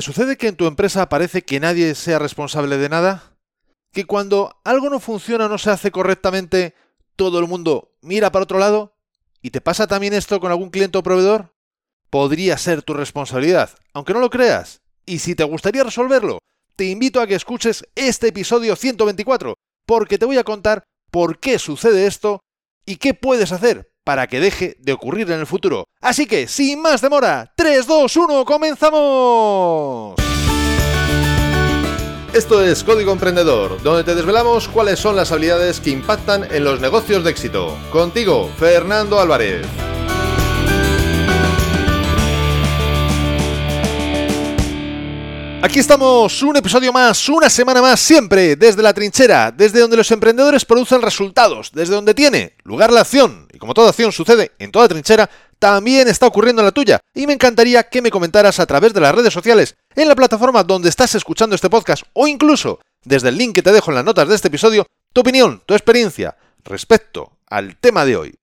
¿Te sucede que en tu empresa parece que nadie sea responsable de nada? ¿Que cuando algo no funciona o no se hace correctamente, todo el mundo mira para otro lado? ¿Y te pasa también esto con algún cliente o proveedor? Podría ser tu responsabilidad, aunque no lo creas. Y si te gustaría resolverlo, te invito a que escuches este episodio 124, porque te voy a contar por qué sucede esto y qué puedes hacer para que deje de ocurrir en el futuro. Así que, sin más demora, 3, 2, 1, comenzamos. Esto es Código Emprendedor, donde te desvelamos cuáles son las habilidades que impactan en los negocios de éxito. Contigo, Fernando Álvarez. Aquí estamos, un episodio más, una semana más, siempre desde la trinchera, desde donde los emprendedores producen resultados, desde donde tiene lugar la acción. Como toda acción sucede en toda trinchera, también está ocurriendo en la tuya. Y me encantaría que me comentaras a través de las redes sociales, en la plataforma donde estás escuchando este podcast, o incluso desde el link que te dejo en las notas de este episodio, tu opinión, tu experiencia respecto al tema de hoy.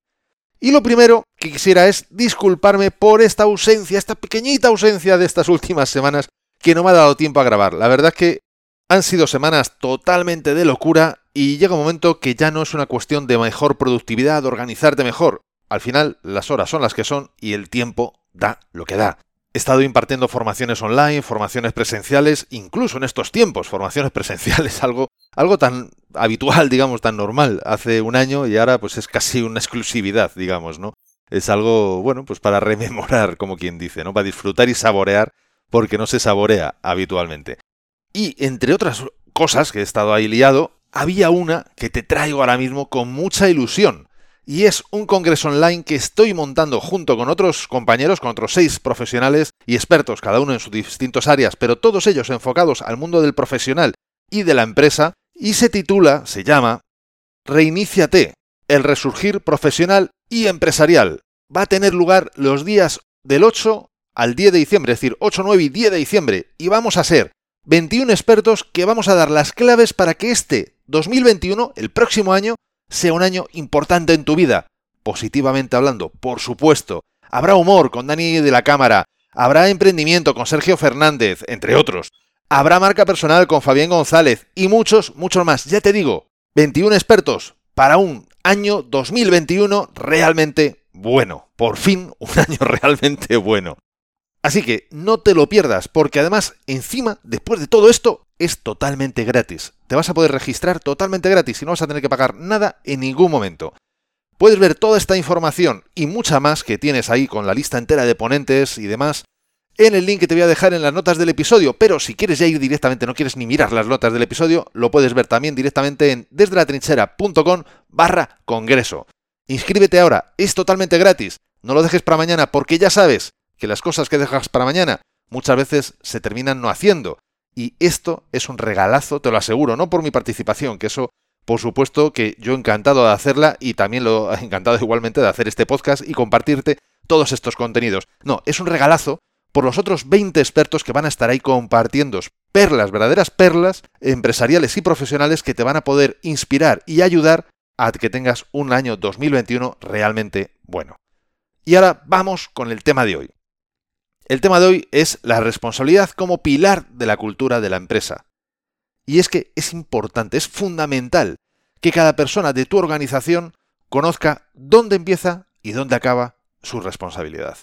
Y lo primero que quisiera es disculparme por esta ausencia, esta pequeñita ausencia de estas últimas semanas que no me ha dado tiempo a grabar. La verdad es que han sido semanas totalmente de locura y llega un momento que ya no es una cuestión de mejor productividad, organizarte mejor. Al final las horas son las que son y el tiempo da lo que da. He estado impartiendo formaciones online, formaciones presenciales, incluso en estos tiempos, formaciones presenciales, algo, algo tan habitual, digamos, tan normal hace un año y ahora pues es casi una exclusividad, digamos, ¿no? Es algo, bueno, pues para rememorar, como quien dice, ¿no? Para disfrutar y saborear porque no se saborea habitualmente. Y entre otras cosas que he estado ahí liado, había una que te traigo ahora mismo con mucha ilusión. Y es un congreso online que estoy montando junto con otros compañeros, con otros seis profesionales y expertos, cada uno en sus distintas áreas, pero todos ellos enfocados al mundo del profesional y de la empresa, y se titula, se llama, Reiníciate, el resurgir profesional y empresarial. Va a tener lugar los días del 8 al 10 de diciembre, es decir, 8, 9 y 10 de diciembre, y vamos a ser 21 expertos que vamos a dar las claves para que este 2021, el próximo año, sea un año importante en tu vida. Positivamente hablando, por supuesto. Habrá humor con Dani de la Cámara, habrá emprendimiento con Sergio Fernández, entre otros. Habrá marca personal con Fabián González y muchos, muchos más. Ya te digo, 21 expertos para un año 2021 realmente bueno. Por fin, un año realmente bueno. Así que no te lo pierdas, porque además, encima, después de todo esto, es totalmente gratis. Te vas a poder registrar totalmente gratis y no vas a tener que pagar nada en ningún momento. Puedes ver toda esta información y mucha más que tienes ahí con la lista entera de ponentes y demás en el link que te voy a dejar en las notas del episodio, pero si quieres ya ir directamente, no quieres ni mirar las notas del episodio, lo puedes ver también directamente en desde la trinchera.com barra congreso. Inscríbete ahora, es totalmente gratis, no lo dejes para mañana porque ya sabes que las cosas que dejas para mañana muchas veces se terminan no haciendo. Y esto es un regalazo, te lo aseguro, no por mi participación, que eso, por supuesto, que yo encantado de hacerla y también lo he encantado igualmente de hacer este podcast y compartirte todos estos contenidos. No, es un regalazo por los otros 20 expertos que van a estar ahí compartiendo perlas, verdaderas perlas empresariales y profesionales que te van a poder inspirar y ayudar a que tengas un año 2021 realmente bueno. Y ahora vamos con el tema de hoy. El tema de hoy es la responsabilidad como pilar de la cultura de la empresa. Y es que es importante, es fundamental que cada persona de tu organización conozca dónde empieza y dónde acaba su responsabilidad.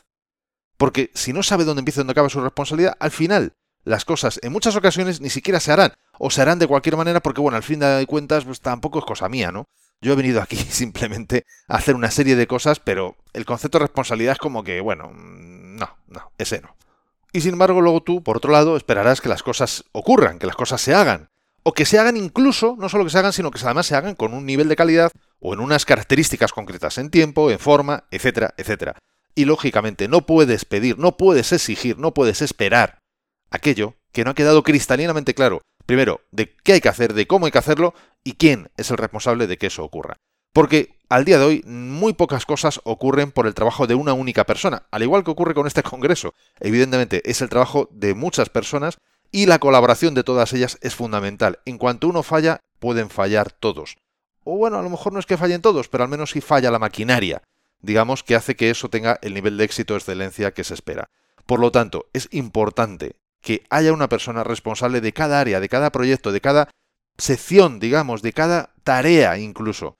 Porque si no sabe dónde empieza y dónde acaba su responsabilidad, al final las cosas en muchas ocasiones ni siquiera se harán, o se harán de cualquier manera porque, bueno, al fin de cuentas, pues tampoco es cosa mía, ¿no? Yo he venido aquí simplemente a hacer una serie de cosas, pero el concepto de responsabilidad es como que, bueno, no, no, ese no. Y sin embargo, luego tú, por otro lado, esperarás que las cosas ocurran, que las cosas se hagan. O que se hagan incluso, no solo que se hagan, sino que además se hagan con un nivel de calidad o en unas características concretas en tiempo, en forma, etcétera, etcétera. Y lógicamente no puedes pedir, no puedes exigir, no puedes esperar aquello que no ha quedado cristalinamente claro, primero, de qué hay que hacer, de cómo hay que hacerlo y quién es el responsable de que eso ocurra. Porque al día de hoy muy pocas cosas ocurren por el trabajo de una única persona, al igual que ocurre con este Congreso. Evidentemente es el trabajo de muchas personas y la colaboración de todas ellas es fundamental. En cuanto uno falla, pueden fallar todos. O bueno, a lo mejor no es que fallen todos, pero al menos sí falla la maquinaria, digamos, que hace que eso tenga el nivel de éxito o excelencia que se espera. Por lo tanto, es importante que haya una persona responsable de cada área, de cada proyecto, de cada sección, digamos, de cada tarea incluso.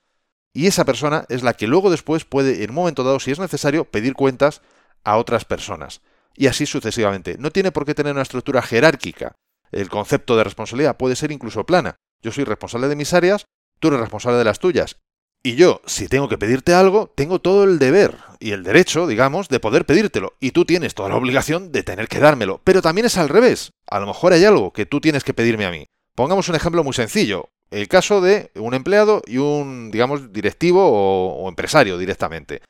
Y esa persona es la que luego después puede, en un momento dado, si es necesario, pedir cuentas a otras personas. Y así sucesivamente. No tiene por qué tener una estructura jerárquica. El concepto de responsabilidad puede ser incluso plana. Yo soy responsable de mis áreas, tú eres responsable de las tuyas. Y yo, si tengo que pedirte algo, tengo todo el deber y el derecho, digamos, de poder pedírtelo. Y tú tienes toda la obligación de tener que dármelo. Pero también es al revés. A lo mejor hay algo que tú tienes que pedirme a mí. Pongamos un ejemplo muy sencillo. El caso de un empleado y un, digamos, directivo o, empresario directamente.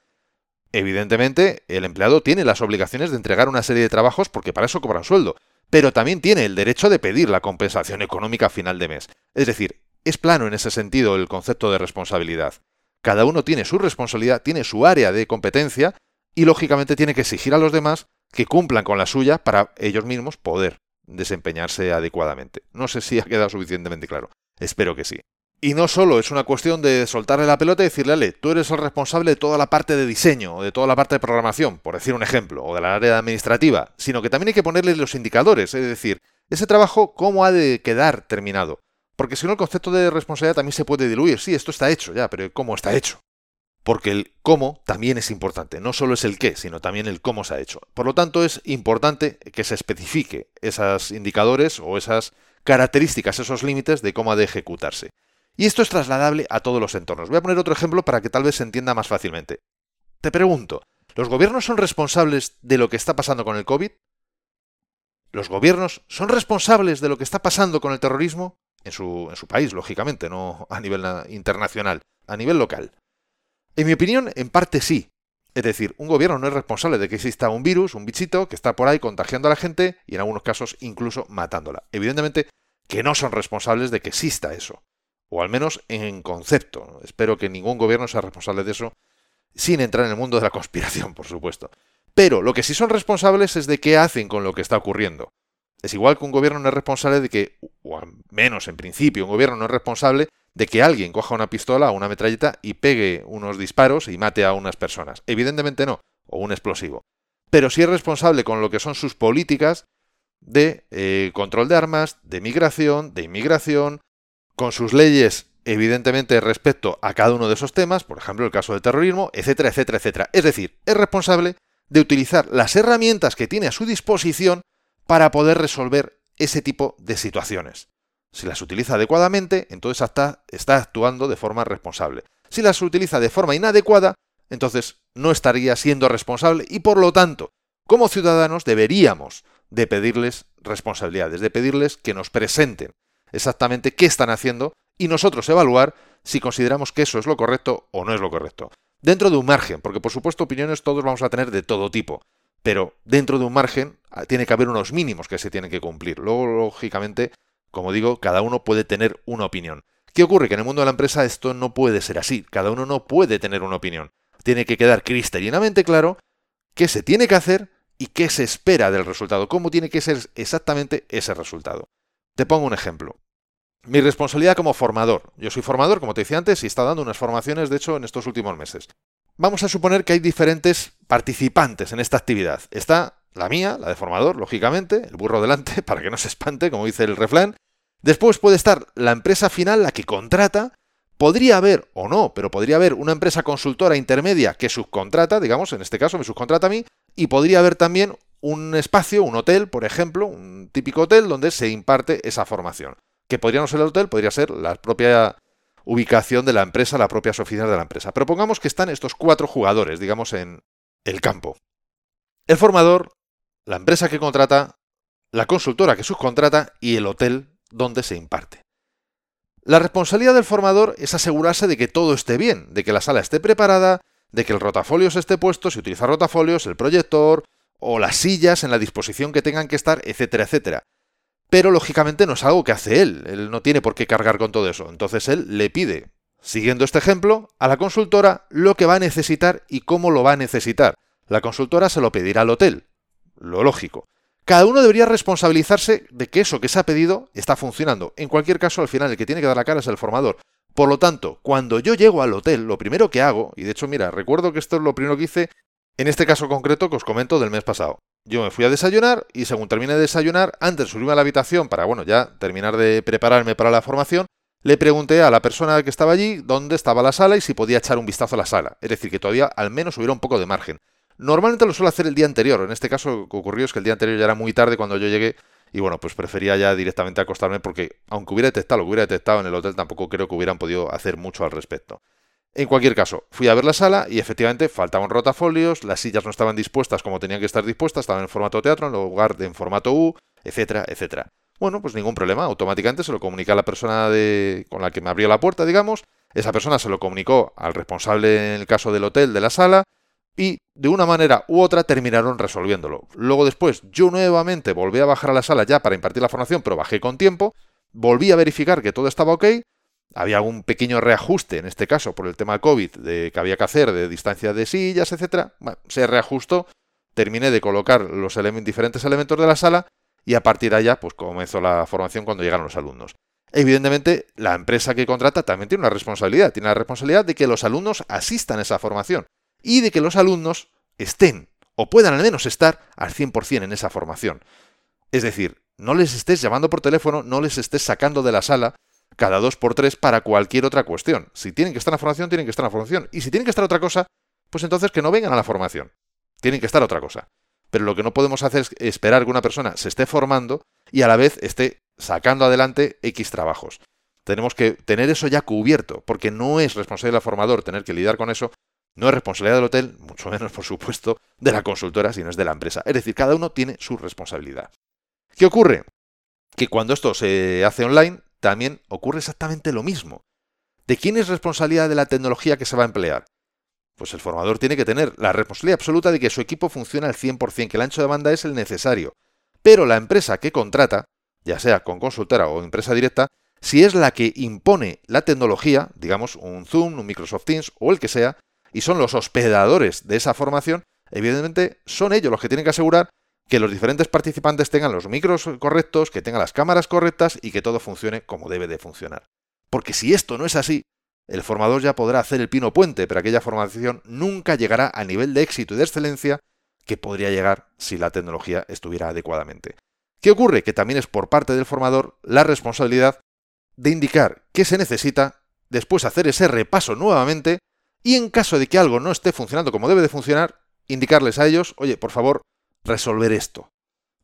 Evidentemente, el empleado tiene las obligaciones de entregar una serie de trabajos porque para eso cobra un sueldo, pero también tiene el derecho de pedir la compensación económica a final de mes. Es decir, es plano en ese sentido el concepto de responsabilidad. Cada uno tiene su responsabilidad, tiene su área de competencia y lógicamente tiene que exigir a los demás que cumplan con la suya para ellos mismos poder desempeñarse adecuadamente. No sé si ha quedado suficientemente claro. Espero que sí. Y no solo es una cuestión de soltarle la pelota y decirle, Ale, tú eres el responsable de toda la parte de diseño, o de toda la parte de programación, por decir un ejemplo, o de la área administrativa, sino que también hay que ponerle los indicadores, es decir, ese trabajo, ¿cómo ha de quedar terminado? Porque si no, el concepto de responsabilidad también se puede diluir. Sí, esto está hecho ya, pero ¿cómo está hecho? Porque el cómo también es importante. No solo es el qué, sino también el cómo se ha hecho. Por lo tanto, es importante que se especifique esos indicadores o esas características, esos límites de cómo ha de ejecutarse. Y esto es trasladable a todos los entornos. Voy a poner otro ejemplo para que tal vez se entienda más fácilmente. Te pregunto, ¿los gobiernos son responsables de lo que está pasando con el COVID? ¿Los gobiernos son responsables de lo que está pasando con el terrorismo? en su, en su país, lógicamente, no a nivel internacional, a nivel local. En mi opinión, en parte sí. Es decir, un gobierno no es responsable de que exista un virus, un bichito, que está por ahí contagiando a la gente y en algunos casos incluso matándola. Evidentemente que no son responsables de que exista eso. O al menos en concepto. Espero que ningún gobierno sea responsable de eso, sin entrar en el mundo de la conspiración, por supuesto. Pero lo que sí son responsables es de qué hacen con lo que está ocurriendo. Es igual que un gobierno no es responsable de que, o al menos en principio, un gobierno no es responsable de que alguien coja una pistola o una metralleta y pegue unos disparos y mate a unas personas. Evidentemente no, o un explosivo. Pero sí es responsable con lo que son sus políticas de eh, control de armas, de migración, de inmigración, con sus leyes, evidentemente, respecto a cada uno de esos temas, por ejemplo, el caso del terrorismo, etcétera, etcétera, etcétera. Es decir, es responsable de utilizar las herramientas que tiene a su disposición para poder resolver ese tipo de situaciones. Si las utiliza adecuadamente, entonces está, actuando de forma responsable. Si las utiliza de forma inadecuada, entonces no estaría siendo responsable y por lo tanto, como ciudadanos deberíamos de pedirles responsabilidades, de pedirles que nos presenten exactamente qué están haciendo y nosotros evaluar si consideramos que eso es lo correcto o no es lo correcto. Dentro de un margen, porque por supuesto opiniones todos vamos a tener de todo tipo pero dentro de un margen ah, tiene que haber unos mínimos que se tienen que cumplir. Luego, lógicamente, como digo, cada uno puede tener una opinión. ¿Qué ocurre? Que en el mundo de la empresa esto no puede ser así. Cada uno no puede tener una opinión. Tiene que quedar cristalinamente claro qué se tiene que hacer y qué se espera del resultado, cómo tiene que ser exactamente ese resultado. Te pongo un ejemplo. Mi responsabilidad como formador. Yo soy formador, como te decía antes, y he estado dando unas formaciones, de hecho, en estos últimos meses. Vamos a suponer que hay diferentes participantes en esta actividad. Está la mía, la de formador, lógicamente, el burro delante, para que no se espante, como dice el refrán. Después puede estar la empresa final, la que contrata. Podría haber, o no, pero podría haber una empresa consultora intermedia que subcontrata, digamos, en este caso me subcontrata a mí, y podría haber también un espacio, un hotel, por ejemplo, un típico hotel donde se imparte esa formación. Que podría no ser el hotel, podría ser la propia ubicación de la empresa, las propias oficinas de la empresa. Pero pongamos que están estos cuatro jugadores, digamos, en el campo. El formador, la empresa que contrata, la consultora que subcontrata y el hotel donde se imparte. La responsabilidad del formador es asegurarse de que todo esté bien, de que la sala esté preparada, de que el rotafolio esté puesto, si utiliza rotafolios, el proyector o las sillas en la disposición que tengan que estar, etcétera, etcétera pero lógicamente no es algo que hace él, él no tiene por qué cargar con todo eso, entonces él le pide, siguiendo este ejemplo, a la consultora lo que va a necesitar y cómo lo va a necesitar. La consultora se lo pedirá al hotel, lo lógico. Cada uno debería responsabilizarse de que eso que se ha pedido está funcionando. En cualquier caso, al final el que tiene que dar la cara es el formador. Por lo tanto, cuando yo llego al hotel, lo primero que hago, y de hecho, mira, recuerdo que esto es lo primero que hice en este caso concreto que os comento del mes pasado. yo me fui a desayunar y según terminé de desayunar, antes de subirme a la habitación para, bueno, ya terminar de prepararme para la formación, le pregunté a la persona que estaba allí dónde estaba la sala y si podía echar un vistazo a la sala. Es decir, que todavía al menos hubiera un poco de margen. Normalmente lo suelo hacer el día anterior. En este caso lo que ocurrió es que el día anterior ya era muy tarde cuando yo llegué y bueno, pues prefería ya directamente acostarme porque aunque hubiera detectado lo que hubiera detectado en el hotel, tampoco creo que hubieran podido hacer mucho al respecto. En cualquier caso, fui a ver la sala y efectivamente faltaban rotafolios, las sillas no estaban dispuestas como tenían que estar dispuestas, estaban en formato teatro en lugar de en formato U, etcétera, etcétera. Bueno, pues ningún problema, automáticamente se lo comunica a la persona de, con la que me abrió la puerta, digamos, esa persona se lo comunicó al responsable en el caso del hotel de la sala y de una manera u otra terminaron resolviéndolo. Luego después yo nuevamente volví a bajar a la sala ya para impartir la formación, pero bajé con tiempo, volví a verificar que todo estaba ok había algún pequeño reajuste, en este caso por el tema COVID, de, que había que hacer de distancia de sillas, etcétera. se reajustó, terminé de colocar los diferentes elementos de la sala y a partir de allá pues comenzó la formación cuando llegaron los alumnos. Evidentemente, la empresa que contrata también tiene una responsabilidad, tiene la responsabilidad de que los alumnos asistan a esa formación y de que los alumnos estén o puedan al menos estar al 100% en esa formación. Es decir, no les estés llamando por teléfono, no les estés sacando de la sala cada dos por tres para cualquier otra cuestión. Si tienen que estar en la formación, tienen que estar en la formación. Y si tienen que estar otra cosa, pues entonces que no vengan a la formación. Tienen que estar otra cosa. Pero lo que no podemos hacer es esperar que una persona se esté formando y a la vez esté sacando adelante X trabajos. Tenemos que tener eso ya cubierto, porque no es responsabilidad del formador tener que lidiar con eso, no es responsabilidad del hotel, mucho menos, por supuesto, de la consultora, sino es de la empresa. Es decir, cada uno tiene su responsabilidad. ¿Qué ocurre? Que cuando esto se hace online, también ocurre exactamente lo mismo. ¿De quién es responsabilidad de la tecnología que se va a emplear? Pues el formador tiene que tener la responsabilidad absoluta de que su equipo funcione al 100%, que el ancho de banda es el necesario. Pero la empresa que contrata, ya sea con consultora o empresa directa, si es la que impone la tecnología, digamos un Zoom, un Microsoft Teams o el que sea, y son los hospedadores de esa formación, evidentemente son ellos los que tienen que asegurar que los diferentes participantes tengan los micros correctos, que tengan las cámaras correctas y que todo funcione como debe de funcionar. Porque si esto no es así, el formador ya podrá hacer el pino puente, pero aquella formación nunca llegará al nivel de éxito y de excelencia que podría llegar si la tecnología estuviera adecuadamente. ¿Qué ocurre? Que también es por parte del formador la responsabilidad de indicar qué se necesita, después hacer ese repaso nuevamente y en caso de que algo no esté funcionando como debe de funcionar, indicarles a ellos, oye, por favor, resolver esto.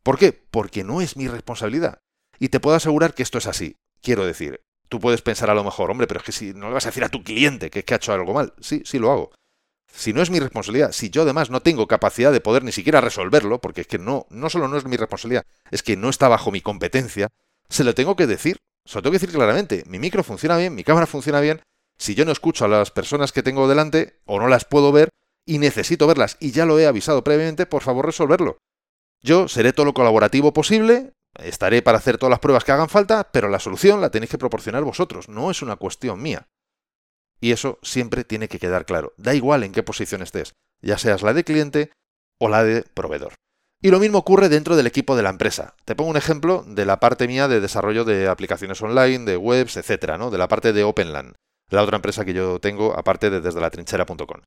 ¿Por qué? Porque no es mi responsabilidad. Y te puedo asegurar que esto es así. Quiero decir, tú puedes pensar a lo mejor, hombre, pero es que si no le vas a decir a tu cliente que, que ha hecho algo mal. Sí, sí lo hago. Si no es mi responsabilidad, si yo además no tengo capacidad de poder ni siquiera resolverlo, porque es que no, no solo no es mi responsabilidad, es que no está bajo mi competencia, se lo tengo que decir. Se lo tengo que decir claramente. Mi micro funciona bien, mi cámara funciona bien. Si yo no escucho a las personas que tengo delante o no las puedo ver, y necesito verlas y ya lo he avisado previamente, por favor resolverlo. Yo seré todo lo colaborativo posible, estaré para hacer todas las pruebas que hagan falta, pero la solución la tenéis que proporcionar vosotros, no es una cuestión mía. Y eso siempre tiene que quedar claro, da igual en qué posición estés, ya seas la de cliente o la de proveedor. Y lo mismo ocurre dentro del equipo de la empresa. Te pongo un ejemplo de la parte mía de desarrollo de aplicaciones online, de webs, etcétera, ¿no? De la parte de OpenLAN, la otra empresa que yo tengo aparte de desde la trinchera.com.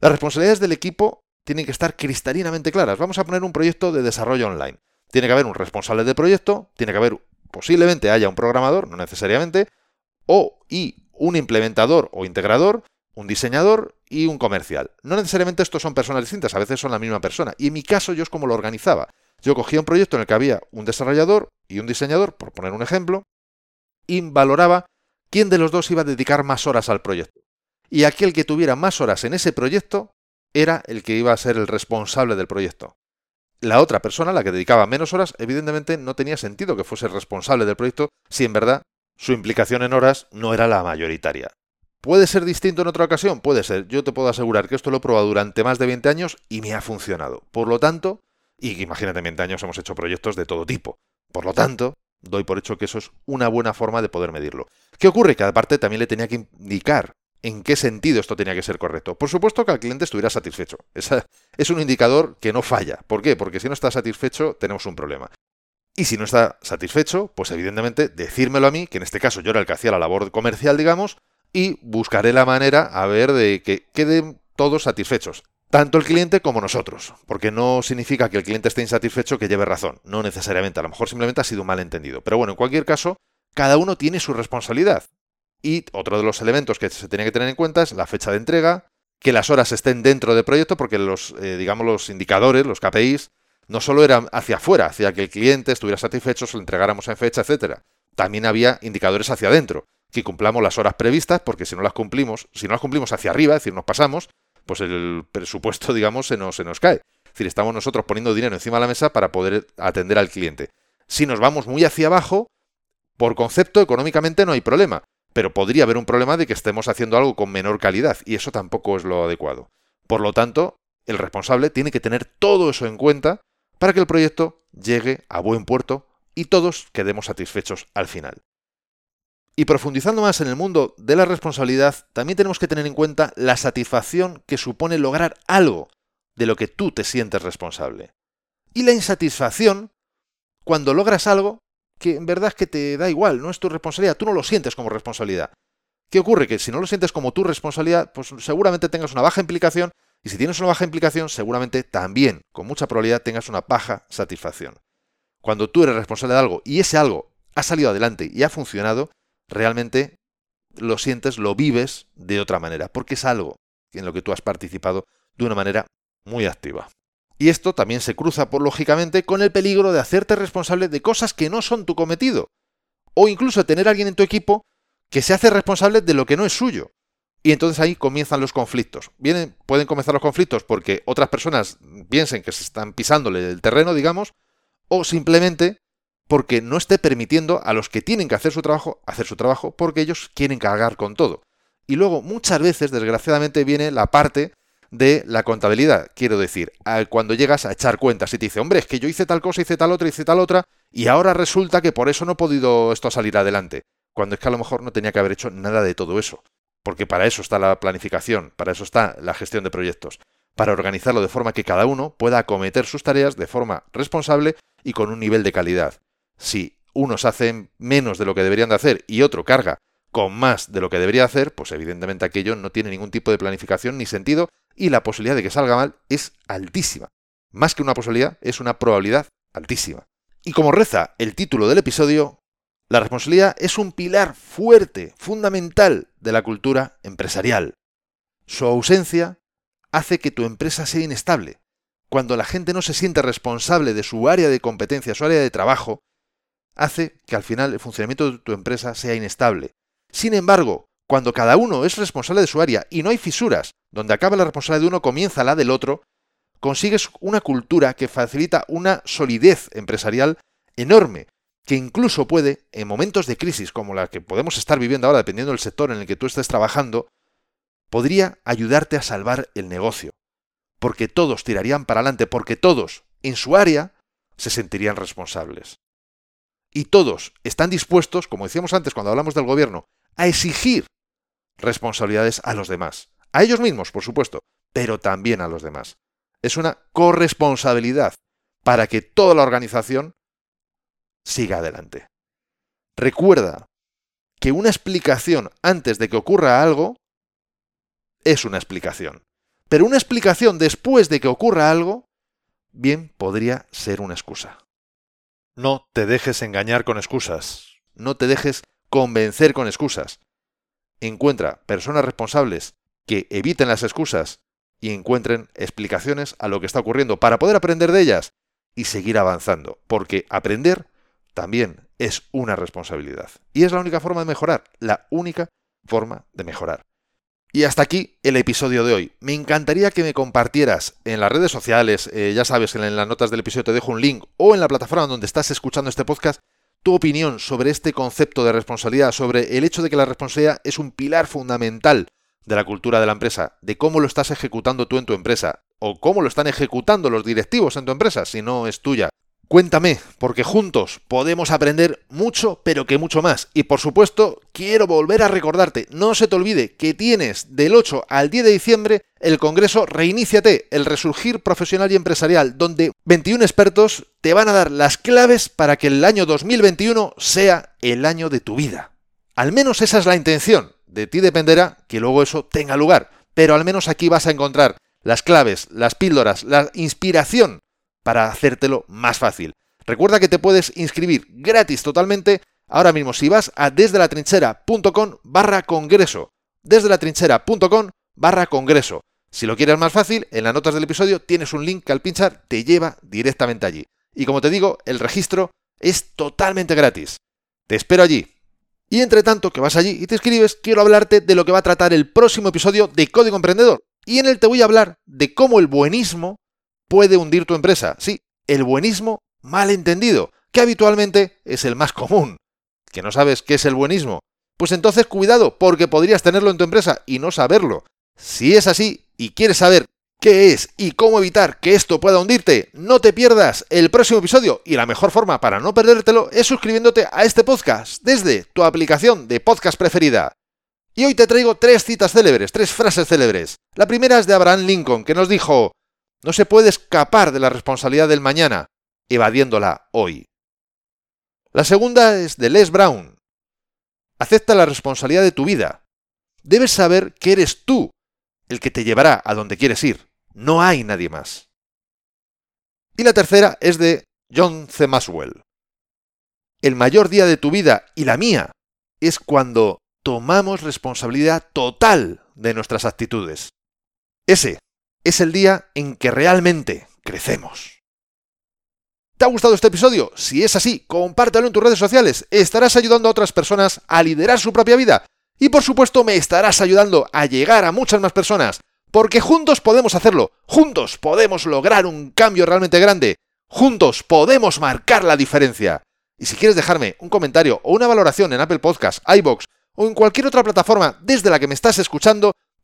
Las responsabilidades del equipo tienen que estar cristalinamente claras. Vamos a poner un proyecto de desarrollo online. Tiene que haber un responsable de proyecto, tiene que haber, posiblemente haya un programador, no necesariamente, o y un implementador o integrador, un diseñador y un comercial. No necesariamente estos son personas distintas, a veces son la misma persona. Y en mi caso yo es como lo organizaba. Yo cogía un proyecto en el que había un desarrollador y un diseñador, por poner un ejemplo, y valoraba quién de los dos iba a dedicar más horas al proyecto y aquel que tuviera más horas en ese proyecto era el que iba a ser el responsable del proyecto. La otra persona, la que dedicaba menos horas, evidentemente no tenía sentido que fuese responsable del proyecto si en verdad su implicación en horas no era la mayoritaria. ¿Puede ser distinto en otra ocasión? Puede ser. Yo te puedo asegurar que esto lo he probado durante más de 20 años y me ha funcionado. Por lo tanto, y imagínate, en 20 años hemos hecho proyectos de todo tipo. Por lo tanto, doy por hecho que eso es una buena forma de poder medirlo. ¿Qué ocurre? Que aparte también le tenía que indicar en qué sentido esto tenía que ser correcto. Por supuesto que el cliente estuviera satisfecho. es un indicador que no falla. ¿Por qué? Porque si no está satisfecho tenemos un problema. Y si no está satisfecho, pues evidentemente decírmelo a mí, que en este caso yo era el que hacía la labor comercial, digamos, y buscaré la manera a ver de que queden todos satisfechos. tanto el cliente como nosotros, porque no significa que el cliente esté insatisfecho que lleve razón, no necesariamente, a lo mejor simplemente ha sido un malentendido. Pero bueno, en cualquier caso, cada uno tiene su responsabilidad. Y otro de los elementos que se tenía que tener en cuenta es la fecha de entrega, que las horas estén dentro del proyecto, porque los, eh, digamos, los indicadores, los KPIs, no solo eran hacia afuera, hacia que el cliente estuviera satisfecho, se lo entregáramos en fecha, etcétera. También había indicadores hacia adentro, que cumplamos las horas previstas, porque si no las cumplimos, si no las cumplimos hacia arriba, es decir, nos pasamos, pues el presupuesto, digamos, se nos, se nos cae. Es decir, estamos nosotros poniendo dinero encima de la mesa para poder atender al cliente. Si nos vamos muy hacia abajo, por concepto, económicamente no hay problema, pero podría haber un problema de que estemos haciendo algo con menor calidad, y eso tampoco es lo adecuado. Por lo tanto, el responsable tiene que tener todo eso en cuenta para que el proyecto llegue a buen puerto y todos quedemos satisfechos al final. Y profundizando más en el mundo de la responsabilidad, también tenemos que tener en cuenta la satisfacción que supone lograr algo de lo que tú te sientes responsable. Y la insatisfacción cuando logras algo que en verdad es que te da igual, no es tu responsabilidad, tú no lo sientes como responsabilidad. ¿Qué ocurre? Que si no lo sientes como tu responsabilidad, pues seguramente tengas una baja implicación y si tienes una baja implicación, seguramente también, con mucha probabilidad, tengas una baja satisfacción. Cuando tú eres responsable de algo y ese algo ha salido adelante y ha funcionado, realmente lo sientes, lo vives de otra manera, porque es algo en lo que tú has participado de una manera muy activa. Y esto también se cruza, por lógicamente, con el peligro de hacerte responsable de cosas que no son tu cometido, o incluso tener a alguien en tu equipo que se hace responsable de lo que no es suyo. Y entonces ahí comienzan los conflictos. Vienen, pueden comenzar los conflictos porque otras personas piensen que se están pisándole el terreno, digamos, o simplemente porque no esté permitiendo a los que tienen que hacer su trabajo hacer su trabajo porque ellos quieren cargar con todo. Y luego muchas veces, desgraciadamente, viene la parte de la contabilidad. Quiero decir, cuando llegas a echar cuentas y te dice, hombre, es que yo hice tal cosa, hice tal otra, hice tal otra, y ahora resulta que por eso no he podido esto salir adelante. Cuando es que a lo mejor no tenía que haber hecho nada de todo eso porque para eso está la planificación, para eso está la gestión de proyectos, para organizarlo de forma que cada uno pueda acometer sus tareas de forma responsable y con un nivel de calidad. Si unos hacen menos de lo que deberían de hacer y otro carga con más de lo que debería hacer, pues evidentemente aquello no tiene ningún tipo de planificación ni sentido y la posibilidad de que salga mal es altísima. Más que una posibilidad, es una probabilidad altísima. Y como reza el título del episodio, la responsabilidad es un pilar fuerte, fundamental de la cultura empresarial. Su ausencia hace que tu empresa sea inestable. Cuando la gente no se siente responsable de su área de competencia, su área de trabajo, hace que al final el funcionamiento de tu empresa sea inestable. Sin embargo, cuando cada uno es responsable de su área y no hay fisuras, donde acaba la responsabilidad de uno comienza la del otro, consigues una cultura que facilita una solidez empresarial enorme, que incluso puede, en momentos de crisis como la que podemos estar viviendo ahora, dependiendo del sector en el que tú estés trabajando, podría ayudarte a salvar el negocio. Porque todos tirarían para adelante, porque todos, en su área, se sentirían responsables. Y todos están dispuestos, como decíamos antes cuando hablamos del gobierno, a exigir responsabilidades a los demás. A ellos mismos, por supuesto, pero también a los demás. Es una corresponsabilidad para que toda la organización siga adelante. Recuerda que una explicación antes de que ocurra algo es una explicación. Pero una explicación después de que ocurra algo, bien podría ser una excusa. No te dejes engañar con excusas. No te dejes convencer con excusas. Encuentra personas responsables que eviten las excusas y encuentren explicaciones a lo que está ocurriendo para poder aprender de ellas y seguir avanzando. Porque aprender también es una responsabilidad. Y es la única forma de mejorar, la única forma de mejorar. Y hasta aquí el episodio de hoy. Me encantaría que me compartieras en las redes sociales, eh, ya sabes en las notas del episodio te dejo un link, o en la plataforma donde estás escuchando este podcast, tu opinión sobre este concepto de responsabilidad, sobre el hecho de que la responsabilidad es un pilar fundamental de la cultura de la empresa, de cómo lo estás ejecutando tú en tu empresa, o cómo lo están ejecutando los directivos en tu empresa, si no es tuya. Cuéntame, porque juntos podemos aprender mucho, pero que mucho más. Y por supuesto, quiero volver a recordarte, no se te olvide que tienes del 8 al 10 de diciembre el Congreso Reiníciate, el resurgir profesional y empresarial, donde 21 expertos te van a dar las claves para que el año 2021 sea el año de tu vida. Al menos esa es la intención. De ti dependerá que luego eso tenga lugar. Pero al menos aquí vas a encontrar las claves, las píldoras, la inspiración para hacértelo más fácil. Recuerda que te puedes inscribir gratis totalmente ahora mismo si vas a desde la trinchera.com barra congreso. Desde barra congreso. Si lo quieres más fácil, en las notas del episodio tienes un link que al pinchar te lleva directamente allí. Y como te digo, el registro es totalmente gratis. Te espero allí. Y entre tanto que vas allí y te escribes, quiero hablarte de lo que va a tratar el próximo episodio de Código Emprendedor. Y en él te voy a hablar de cómo el buenismo puede hundir tu empresa. Sí, el buenismo mal entendido, que habitualmente es el más común. ¿Que no sabes qué es el buenismo? Pues entonces cuidado, porque podrías tenerlo en tu empresa y no saberlo. Si es así y quieres saber qué es y cómo evitar que esto pueda hundirte, no te pierdas el próximo episodio y la mejor forma para no perdértelo es suscribiéndote a este podcast desde tu aplicación de podcast preferida. Y hoy te traigo tres citas célebres, tres frases célebres. La primera es de Abraham Lincoln, que nos dijo, no se puede escapar de la responsabilidad del mañana, evadiéndola hoy. La segunda es de Les Brown. Acepta la responsabilidad de tu vida. Debes saber que eres tú el que te llevará a donde quieres ir. No hay nadie más. Y la tercera es de John C. Maxwell. El mayor día de tu vida y la mía es cuando tomamos responsabilidad total de nuestras actitudes. Ese es el día en que realmente crecemos. ¿Te ha gustado este episodio? Si es así, compártelo en tus redes sociales. Estarás ayudando a otras personas a liderar su propia vida y por supuesto me estarás ayudando a llegar a muchas más personas, porque juntos podemos hacerlo, juntos podemos lograr un cambio realmente grande, juntos podemos marcar la diferencia. Y si quieres dejarme un comentario o una valoración en Apple Podcasts, iBox o en cualquier otra plataforma desde la que me estás escuchando,